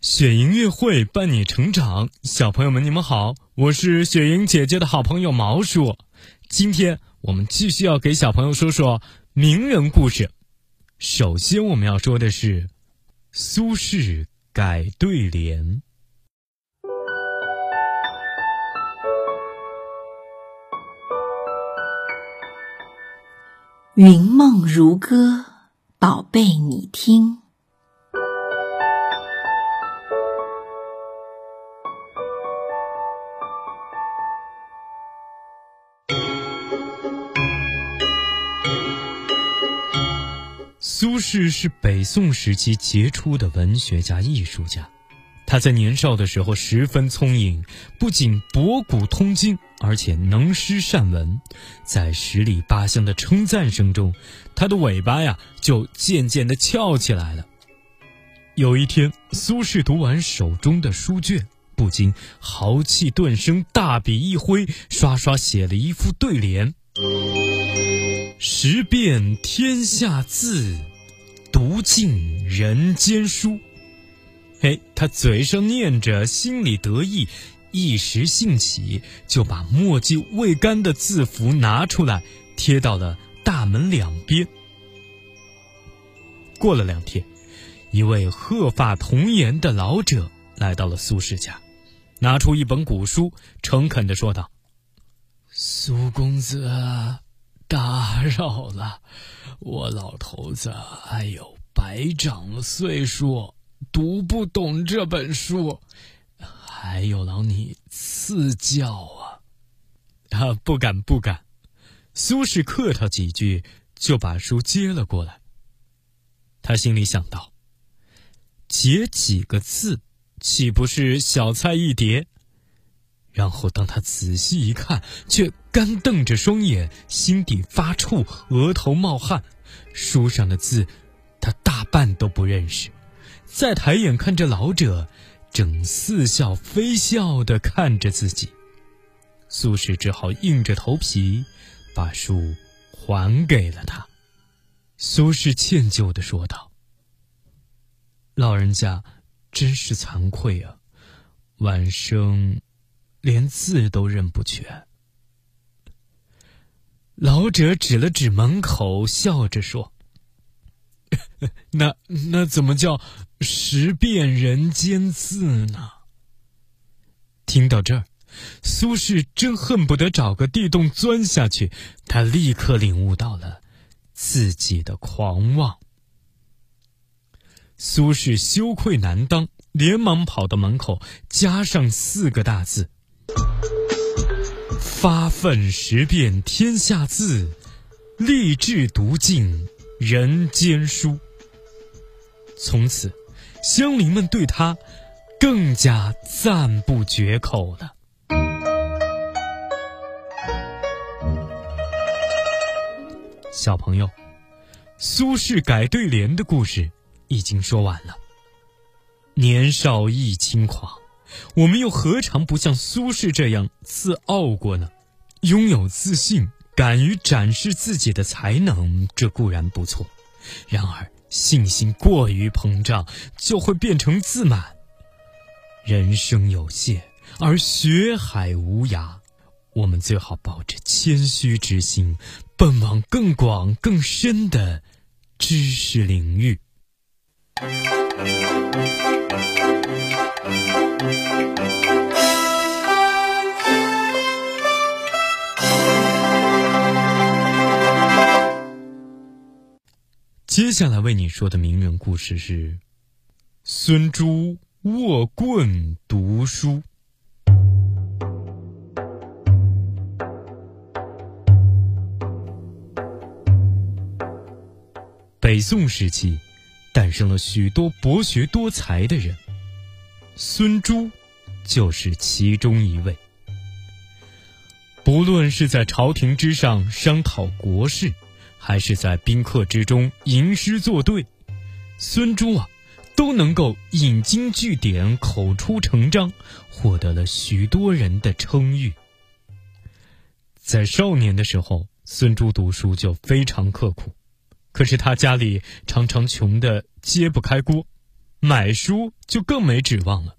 雪莹音乐会伴你成长，小朋友们，你们好，我是雪莹姐姐的好朋友毛叔。今天我们继续要给小朋友说说名人故事。首先我们要说的是苏轼改对联。云梦如歌，宝贝你听。苏轼是北宋时期杰出的文学家、艺术家。他在年少的时候十分聪颖，不仅博古通今，而且能诗善文。在十里八乡的称赞声中，他的尾巴呀就渐渐地翘起来了。有一天，苏轼读完手中的书卷，不禁豪气顿生，大笔一挥，刷刷写了一副对联：“识遍天下字。”读尽人间书，嘿，他嘴上念着，心里得意，一时兴起，就把墨迹未干的字符拿出来，贴到了大门两边。过了两天，一位鹤发童颜的老者来到了苏轼家，拿出一本古书，诚恳地说道：“苏公子。”打扰了，我老头子，哎呦，白长岁数，读不懂这本书，还有劳你赐教啊！啊，不敢不敢。苏轼客套几句，就把书接了过来。他心里想到：写几个字，岂不是小菜一碟？然后，当他仔细一看，却干瞪着双眼，心底发怵，额头冒汗。书上的字，他大半都不认识。再抬眼看着老者，正似笑非笑地看着自己，苏轼只好硬着头皮把书还给了他。苏轼歉疚地说道：“老人家，真是惭愧啊，晚生……”连字都认不全。老者指了指门口，笑着说：“那那怎么叫识遍人间字呢？”听到这儿，苏轼真恨不得找个地洞钻下去。他立刻领悟到了自己的狂妄。苏轼羞愧难当，连忙跑到门口，加上四个大字。发奋识遍天下字，立志读尽人间书。从此，乡邻们对他更加赞不绝口了。小朋友，苏轼改对联的故事已经说完了。年少易轻狂。我们又何尝不像苏轼这样自傲过呢？拥有自信，敢于展示自己的才能，这固然不错。然而，信心过于膨胀，就会变成自满。人生有限，而学海无涯，我们最好抱着谦虚之心，奔往更广更深的知识领域。接下来为你说的名人故事是孙朱卧棍读书。北宋时期，诞生了许多博学多才的人，孙朱就是其中一位。不论是在朝廷之上商讨国事。还是在宾客之中吟诗作对，孙朱啊，都能够引经据典、口出成章，获得了许多人的称誉。在少年的时候，孙朱读书就非常刻苦，可是他家里常常穷得揭不开锅，买书就更没指望了。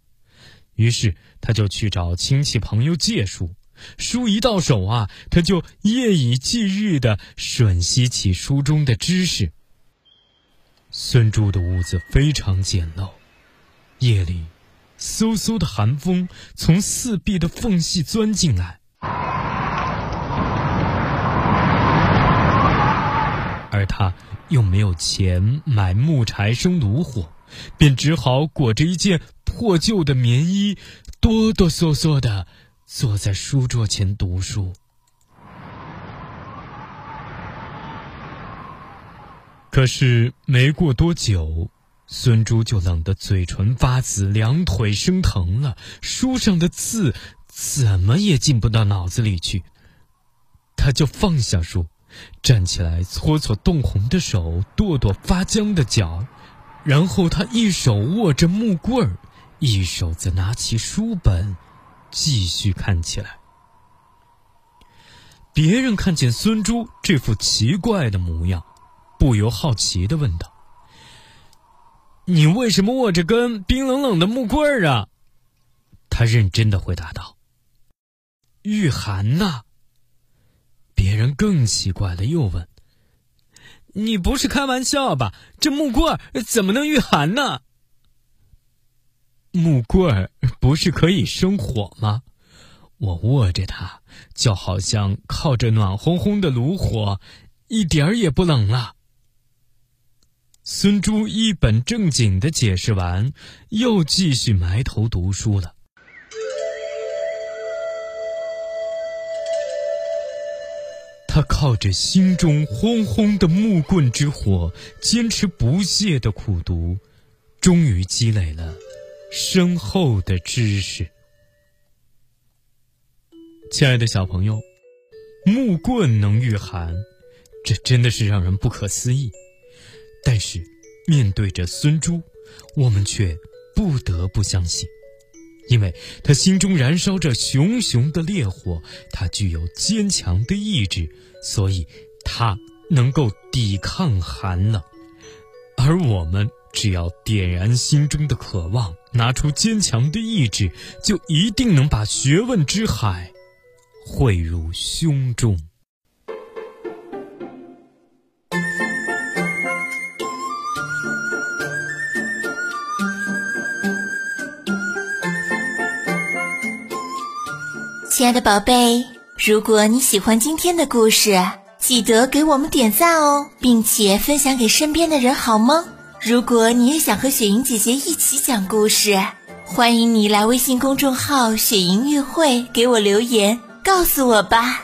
于是他就去找亲戚朋友借书，书一到手啊，他就夜以继日的吮吸起书中的知识。孙珠的屋子非常简陋，夜里，嗖嗖的寒风从四壁的缝隙钻进来，而他又没有钱买木柴生炉火，便只好裹着一件。破旧的棉衣，哆哆嗦嗦的坐在书桌前读书。可是没过多久，孙珠就冷得嘴唇发紫，两腿生疼了。书上的字怎么也进不到脑子里去，他就放下书，站起来搓搓冻红的手，跺跺发僵的脚，然后他一手握着木棍儿。一手则拿起书本，继续看起来。别人看见孙珠这副奇怪的模样，不由好奇的问道：“你为什么握着根冰冷冷的木棍儿啊？”他认真的回答道：“御寒呐。”别人更奇怪的又问：“你不是开玩笑吧？这木棍怎么能御寒呢？”木棍不是可以生火吗？我握着它，就好像靠着暖烘烘的炉火，一点儿也不冷了。孙珠一本正经的解释完，又继续埋头读书了。靠着心中轰轰的木棍之火，坚持不懈的苦读，终于积累了。深厚的知识，亲爱的小朋友，木棍能御寒，这真的是让人不可思议。但是，面对着孙珠，我们却不得不相信，因为他心中燃烧着熊熊的烈火，他具有坚强的意志，所以他能够抵抗寒冷，而我们。只要点燃心中的渴望，拿出坚强的意志，就一定能把学问之海汇入胸中。亲爱的宝贝，如果你喜欢今天的故事，记得给我们点赞哦，并且分享给身边的人，好吗？如果你也想和雪莹姐姐一起讲故事，欢迎你来微信公众号“雪莹乐会”给我留言，告诉我吧。